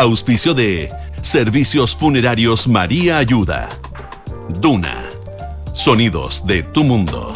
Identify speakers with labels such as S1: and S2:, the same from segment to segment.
S1: Auspicio de Servicios Funerarios María Ayuda. Duna. Sonidos de tu mundo.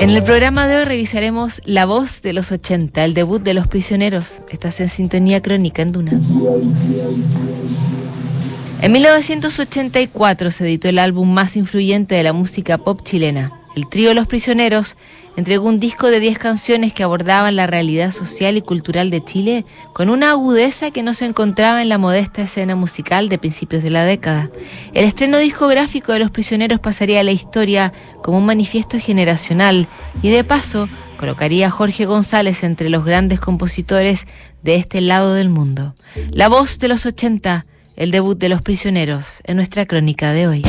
S2: En el programa de hoy revisaremos La voz de los 80, el debut de Los Prisioneros. Estás en sintonía crónica en Duna. En 1984 se editó el álbum más influyente de la música pop chilena. El trío Los Prisioneros entregó un disco de 10 canciones que abordaban la realidad social y cultural de Chile con una agudeza que no se encontraba en la modesta escena musical de principios de la década. El estreno discográfico de Los Prisioneros pasaría a la historia como un manifiesto generacional y de paso colocaría a Jorge González entre los grandes compositores de este lado del mundo. La voz de los 80, el debut de Los Prisioneros en nuestra crónica de hoy.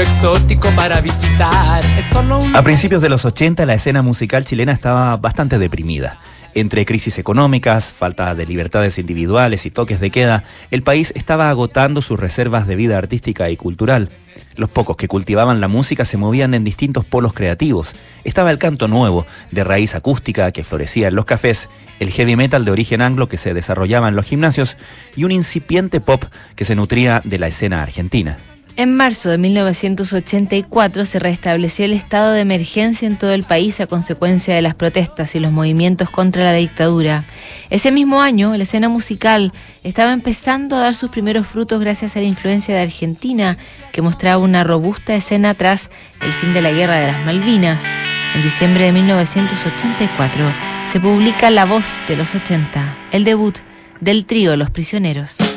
S3: Exótico para visitar.
S4: A principios de los 80 la escena musical chilena estaba bastante deprimida. Entre crisis económicas, falta de libertades individuales y toques de queda, el país estaba agotando sus reservas de vida artística y cultural. Los pocos que cultivaban la música se movían en distintos polos creativos. Estaba el canto nuevo, de raíz acústica, que florecía en los cafés, el heavy metal de origen anglo que se desarrollaba en los gimnasios y un incipiente pop que se nutría de la escena argentina.
S2: En marzo de 1984 se restableció el estado de emergencia en todo el país a consecuencia de las protestas y los movimientos contra la dictadura. Ese mismo año, la escena musical estaba empezando a dar sus primeros frutos gracias a la influencia de Argentina, que mostraba una robusta escena tras el fin de la Guerra de las Malvinas. En diciembre de 1984 se publica La Voz de los 80, el debut del trío Los Prisioneros.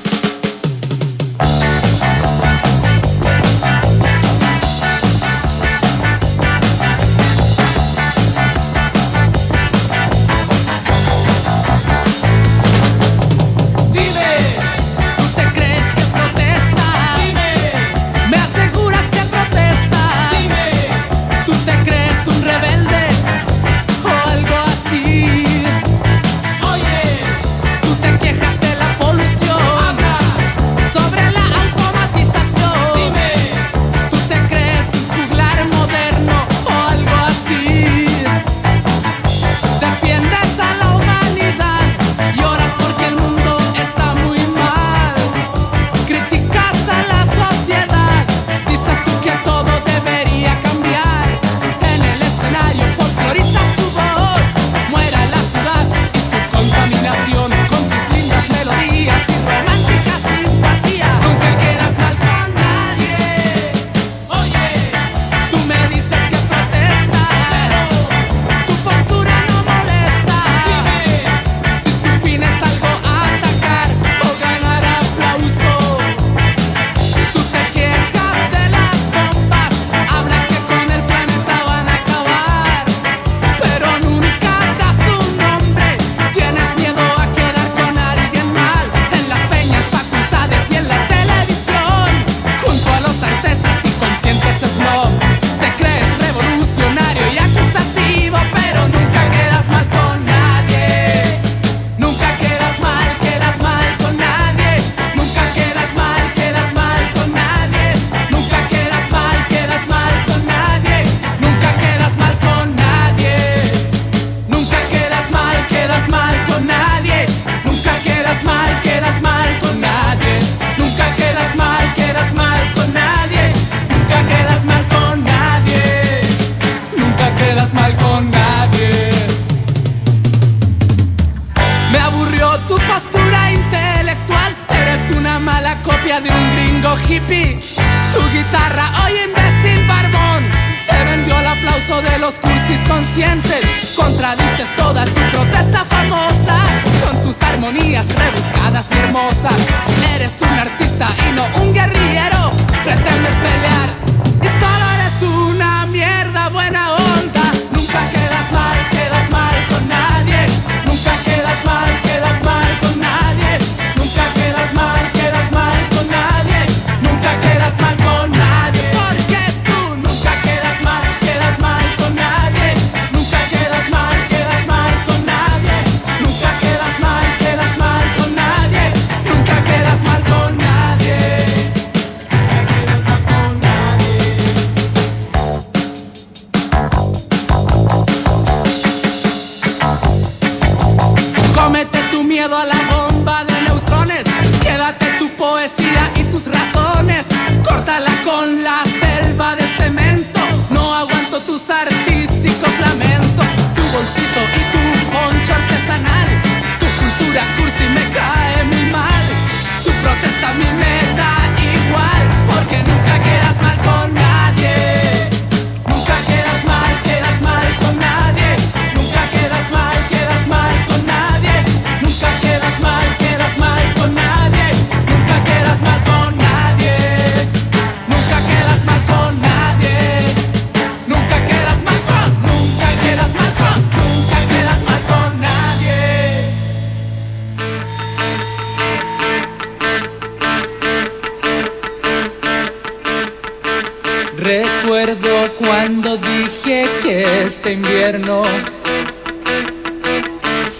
S3: WhatsApp.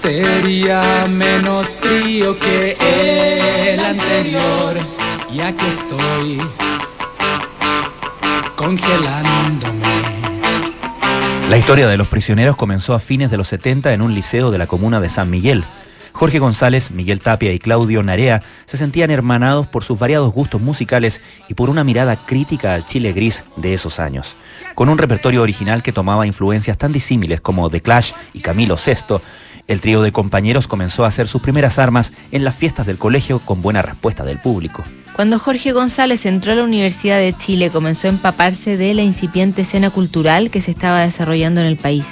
S3: Sería menos frío que el anterior. Y aquí estoy congelándome.
S4: La historia de los prisioneros comenzó a fines de los 70 en un liceo de la comuna de San Miguel. Jorge González, Miguel Tapia y Claudio Narea se sentían hermanados por sus variados gustos musicales y por una mirada crítica al Chile gris de esos años. Con un repertorio original que tomaba influencias tan disímiles como The Clash y Camilo VI, el trío de compañeros comenzó a hacer sus primeras armas en las fiestas del colegio con buena respuesta del público.
S2: Cuando Jorge González entró a la Universidad de Chile, comenzó a empaparse de la incipiente escena cultural que se estaba desarrollando en el país.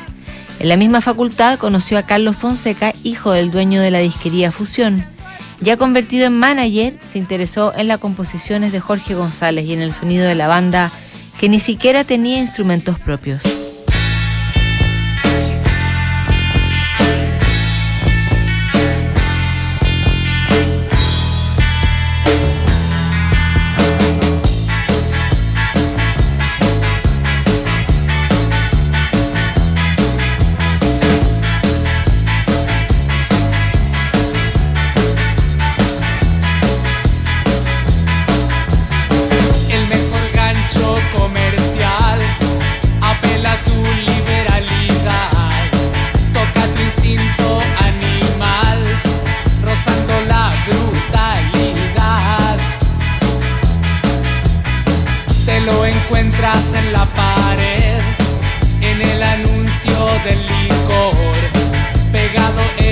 S2: En la misma facultad conoció a Carlos Fonseca, hijo del dueño de la disquería Fusión. Ya convertido en manager, se interesó en las composiciones de Jorge González y en el sonido de la banda, que ni siquiera tenía instrumentos propios.
S3: En el anuncio del licor, pegado en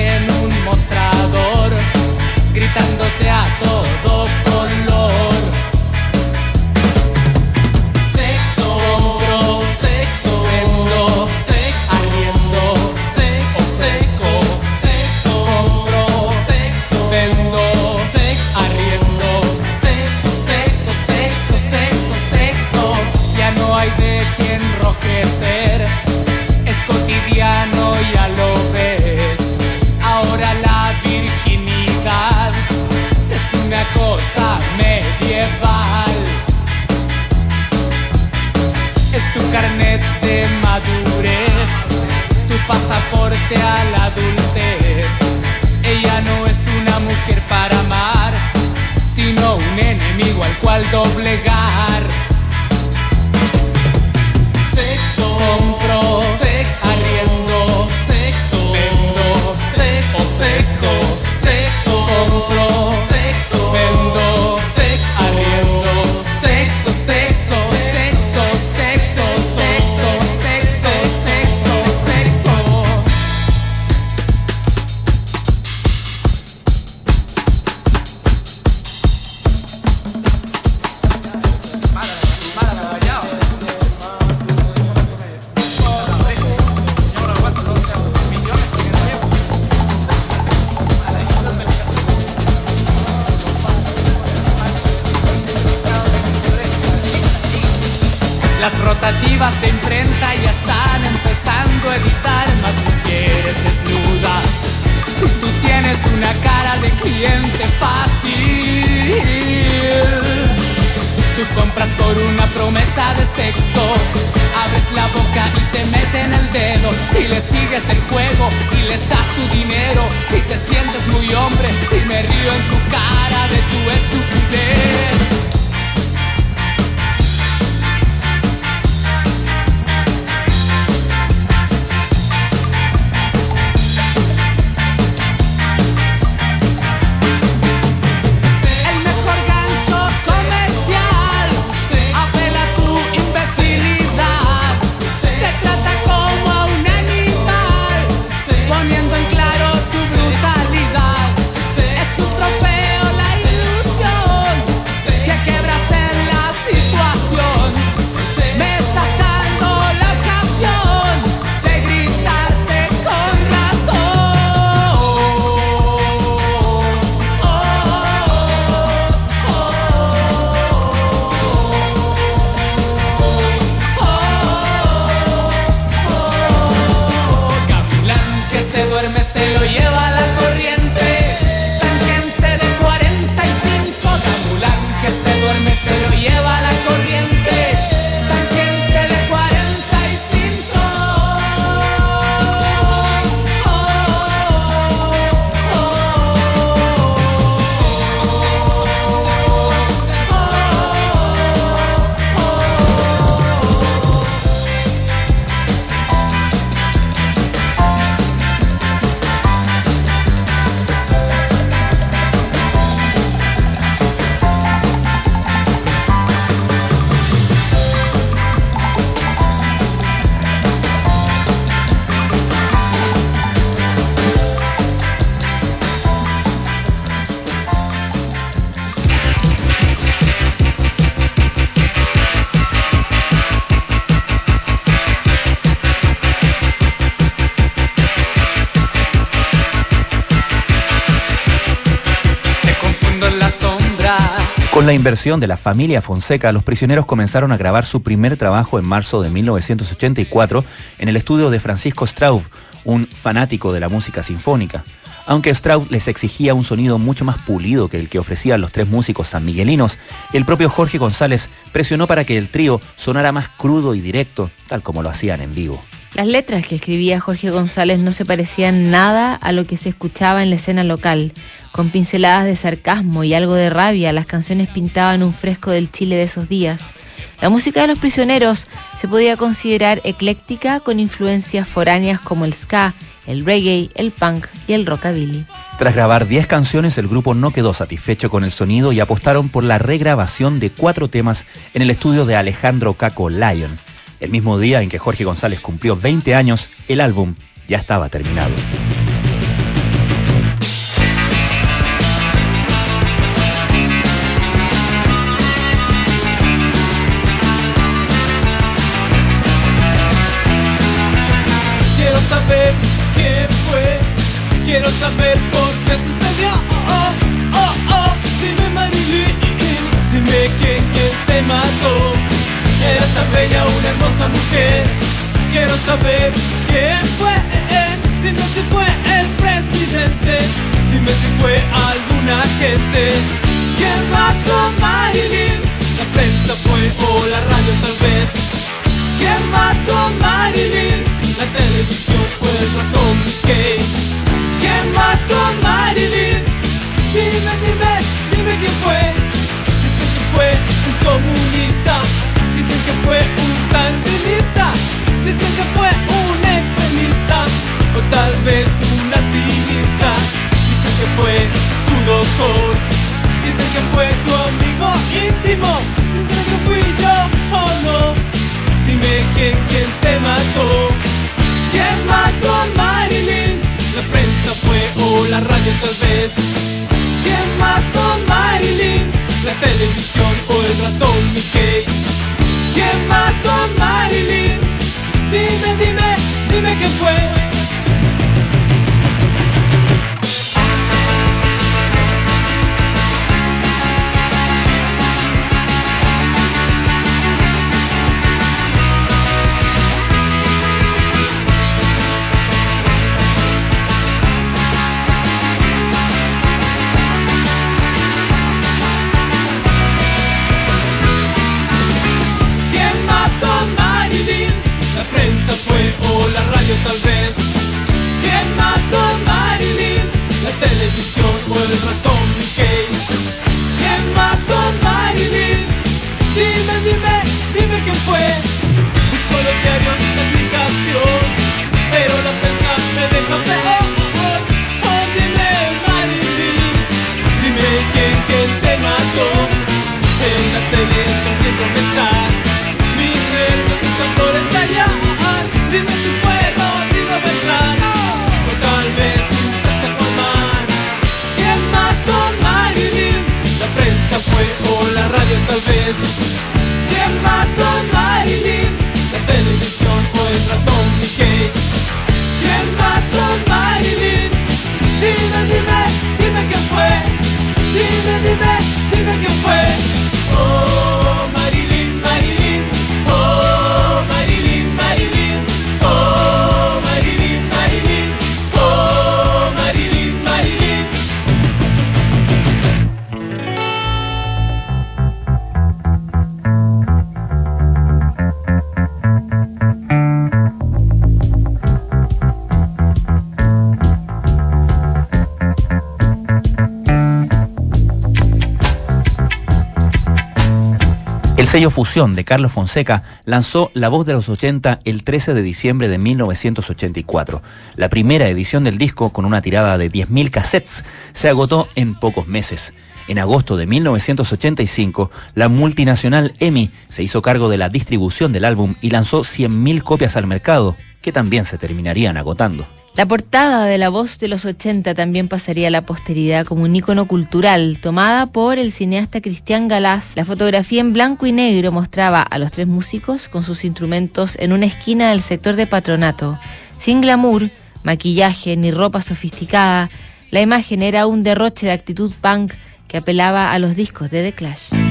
S3: a la adultez. Ella no es una mujer para amar, sino un enemigo al cual doblegar. Imprenta ya están empezando a editar más mujeres desnudas. Tú tienes una cara de cliente fácil. Tú compras por una promesa de sexo. Abres la boca y te meten el dedo. Y le sigues el juego y les das tu dinero. Y te sientes muy hombre y me río en tu cara de tu estupidez.
S4: La inversión de la familia Fonseca, los prisioneros comenzaron a grabar su primer trabajo en marzo de 1984 en el estudio de Francisco Straub, un fanático de la música sinfónica. Aunque Straub les exigía un sonido mucho más pulido que el que ofrecían los tres músicos sanmiguelinos, el propio Jorge González presionó para que el trío sonara más crudo y directo, tal como lo hacían en vivo.
S2: Las letras que escribía Jorge González no se parecían nada a lo que se escuchaba en la escena local. Con pinceladas de sarcasmo y algo de rabia, las canciones pintaban un fresco del Chile de esos días. La música de los prisioneros se podía considerar ecléctica con influencias foráneas como el ska, el reggae, el punk y el rockabilly.
S4: Tras grabar 10 canciones, el grupo no quedó satisfecho con el sonido y apostaron por la regrabación de cuatro temas en el estudio de Alejandro Caco Lion. El mismo día en que Jorge González cumplió 20 años, el álbum ya estaba terminado.
S3: Por qué sucedió. Oh, oh, oh, oh. Dime Marilyn, dime quién, quién te mató. Era tan bella, una hermosa mujer. Quiero saber quién fue. Dime si fue el presidente. Dime si fue alguna gente. ¿Quién mató a Marilyn? La prensa fue o la radio tal vez. ¿Quién mató a Marilyn? La televisión fue el ratón Mickey. ¿Quién mató a Marilyn? Dime, dime, dime quién fue. Dicen que fue un comunista. Dicen que fue un sandinista. Dicen que fue un extremista. O tal vez un alpinista. Dicen que fue tu doctor. Dicen que fue tu amigo íntimo. Dicen que fui yo o no. Dime quién, quién te mató. ¿Quién mató a Marilyn? La la radio tal vez. ¿Quién mató a Marilyn? La televisión o el ratón Mickey. ¿Quién mató a Marilyn? Dime, dime, dime quién fue. eyes.
S4: Sello Fusión de Carlos Fonseca lanzó La Voz de los 80 el 13 de diciembre de 1984. La primera edición del disco, con una tirada de 10.000 cassettes, se agotó en pocos meses. En agosto de 1985, la multinacional EMI se hizo cargo de la distribución del álbum y lanzó 100.000 copias al mercado, que también se terminarían agotando.
S2: La portada de La Voz de los 80 también pasaría a la posteridad como un ícono cultural, tomada por el cineasta Cristian Galás. La fotografía en blanco y negro mostraba a los tres músicos con sus instrumentos en una esquina del sector de patronato. Sin glamour, maquillaje ni ropa sofisticada, la imagen era un derroche de actitud punk que apelaba a los discos de The Clash.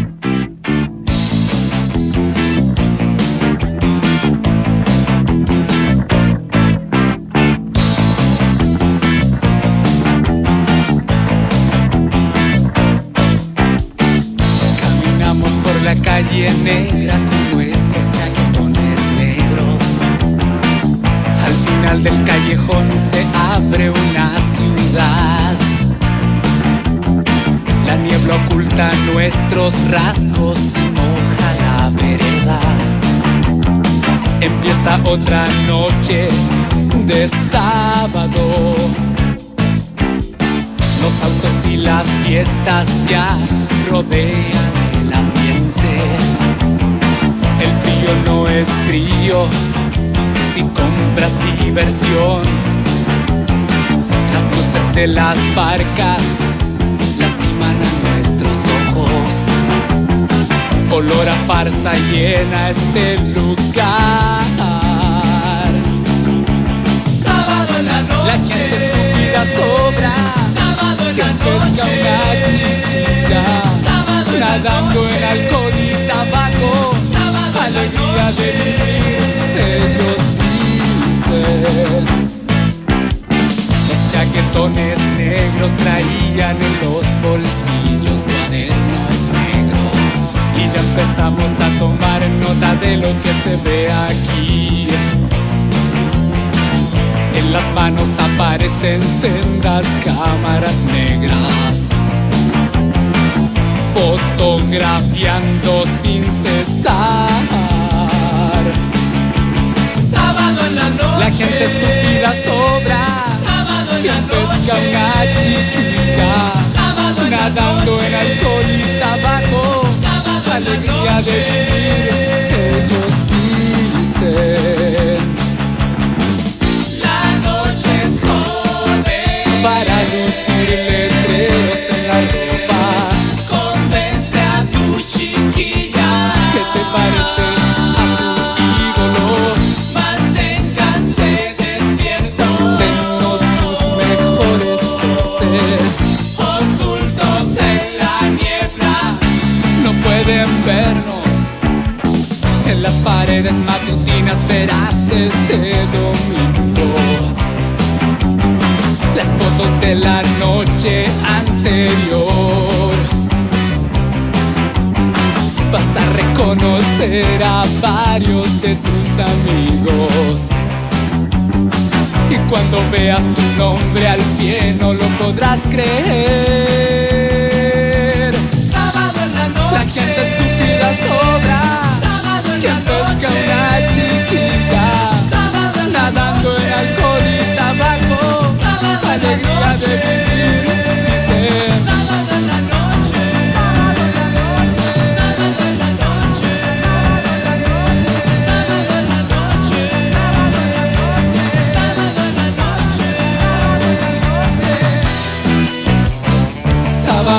S3: Calle negra con nuestros chaquetones negros. Al final del callejón se abre una ciudad. La niebla oculta nuestros rasgos y moja la vereda. Empieza otra noche de sábado. Los autos y las fiestas ya rodean frío no es frío si compras diversión. Las luces de las barcas lastiman a nuestros ojos. Olor a farsa llena este lugar. Sábado en la noche. La gente estúpida sobra. Sábado en la noche. una chiquilla. Nadando en alcohol y tabaco alegría de ellos dicen. Los chaquetones negros traían en los bolsillos cuadernos negros y ya empezamos a tomar nota de lo que se ve aquí. En las manos aparecen sendas cámaras negras fotografiando sin cesar. Sábado en la noche, la gente estúpida sobra. Sábado en la pesca una chiquilla, nadando en alcohol y tabaco. Alegría de vivir, Vas a reconocer a varios de tus amigos. Y cuando veas tu nombre al pie no lo podrás creer.
S5: La
S3: gente estúpida sobra.
S5: Sábado en
S3: Quien
S5: la noche.
S3: una chiquilla.
S6: Nadando en alcohol y tabaco. Sábado en la noche. de vivir.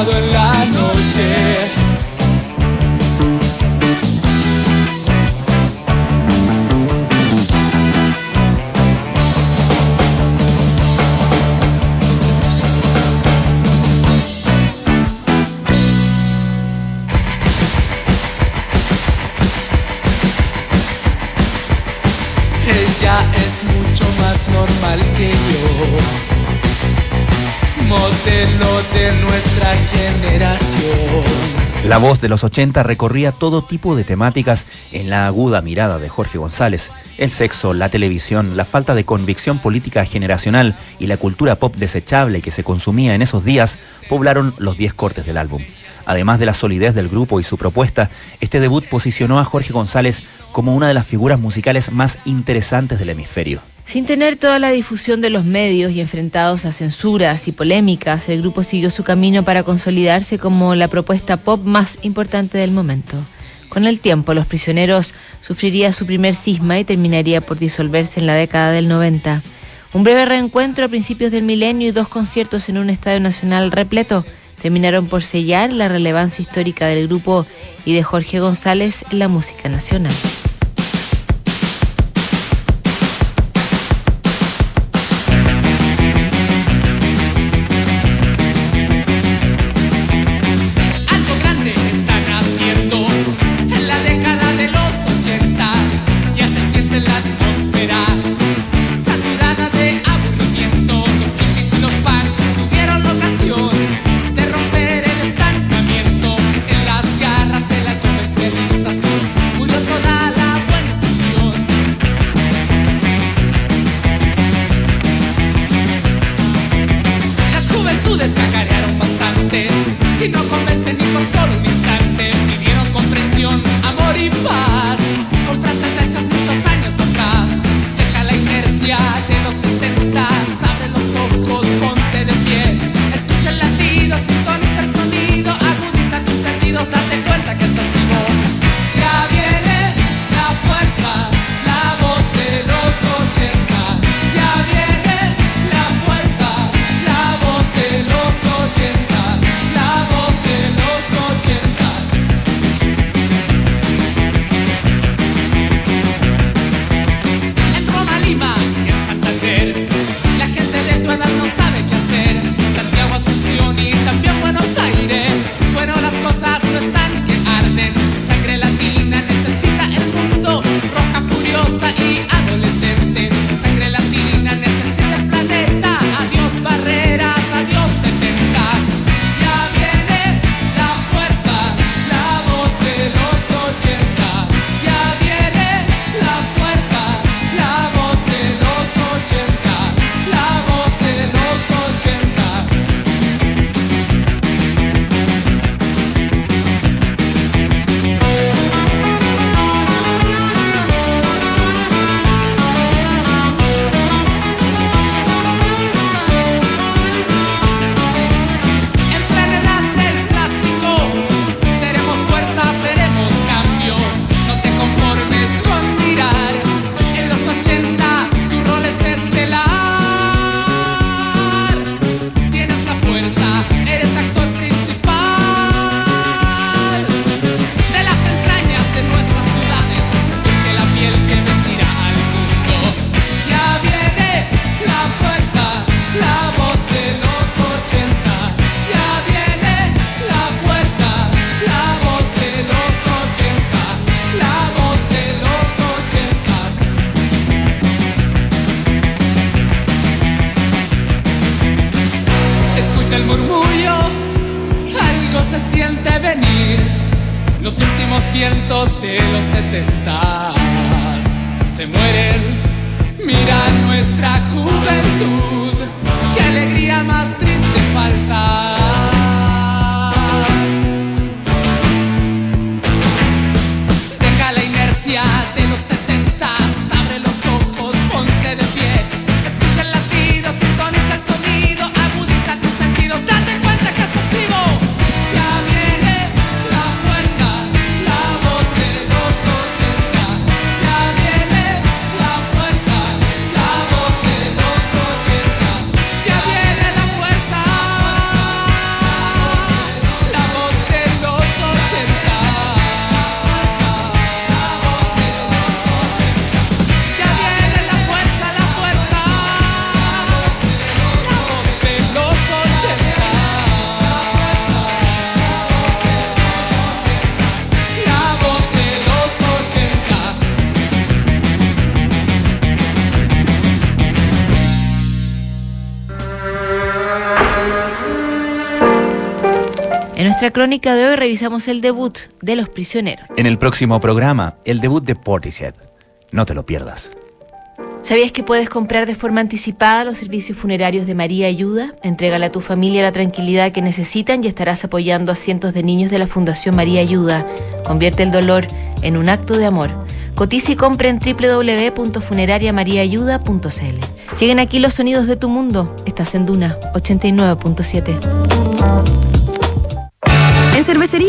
S6: lado el
S4: La voz de los 80 recorría todo tipo de temáticas en la aguda mirada de Jorge González. El sexo, la televisión, la falta de convicción política generacional y la cultura pop desechable que se consumía en esos días poblaron los 10 cortes del álbum. Además de la solidez del grupo y su propuesta, este debut posicionó a Jorge González como una de las figuras musicales más interesantes del hemisferio.
S3: Sin tener toda la difusión de los medios y enfrentados a censuras y polémicas, el grupo siguió su camino para consolidarse como la propuesta pop más importante del momento. Con el tiempo, Los Prisioneros sufriría su primer cisma y terminaría por disolverse en la década del 90. Un breve reencuentro a principios del milenio y dos conciertos en un estadio nacional repleto terminaron por sellar la relevancia histórica del grupo y de Jorge González en la música nacional.
S6: Se mueren. Mira nuestra juventud, qué alegría más triste y falsa.
S2: Nuestra crónica de hoy revisamos el debut de Los Prisioneros.
S4: En el próximo programa, el debut de Portishead. No te lo pierdas.
S2: ¿Sabías que puedes comprar de forma anticipada los servicios funerarios de María Ayuda? Entrégale a tu familia la tranquilidad que necesitan y estarás apoyando a cientos de niños de la Fundación María Ayuda. Convierte el dolor en un acto de amor. Cotiza y compra en www.funerariamariaayuda.cl. Siguen aquí los sonidos de tu mundo. Estás en Duna 89.7 cervecería.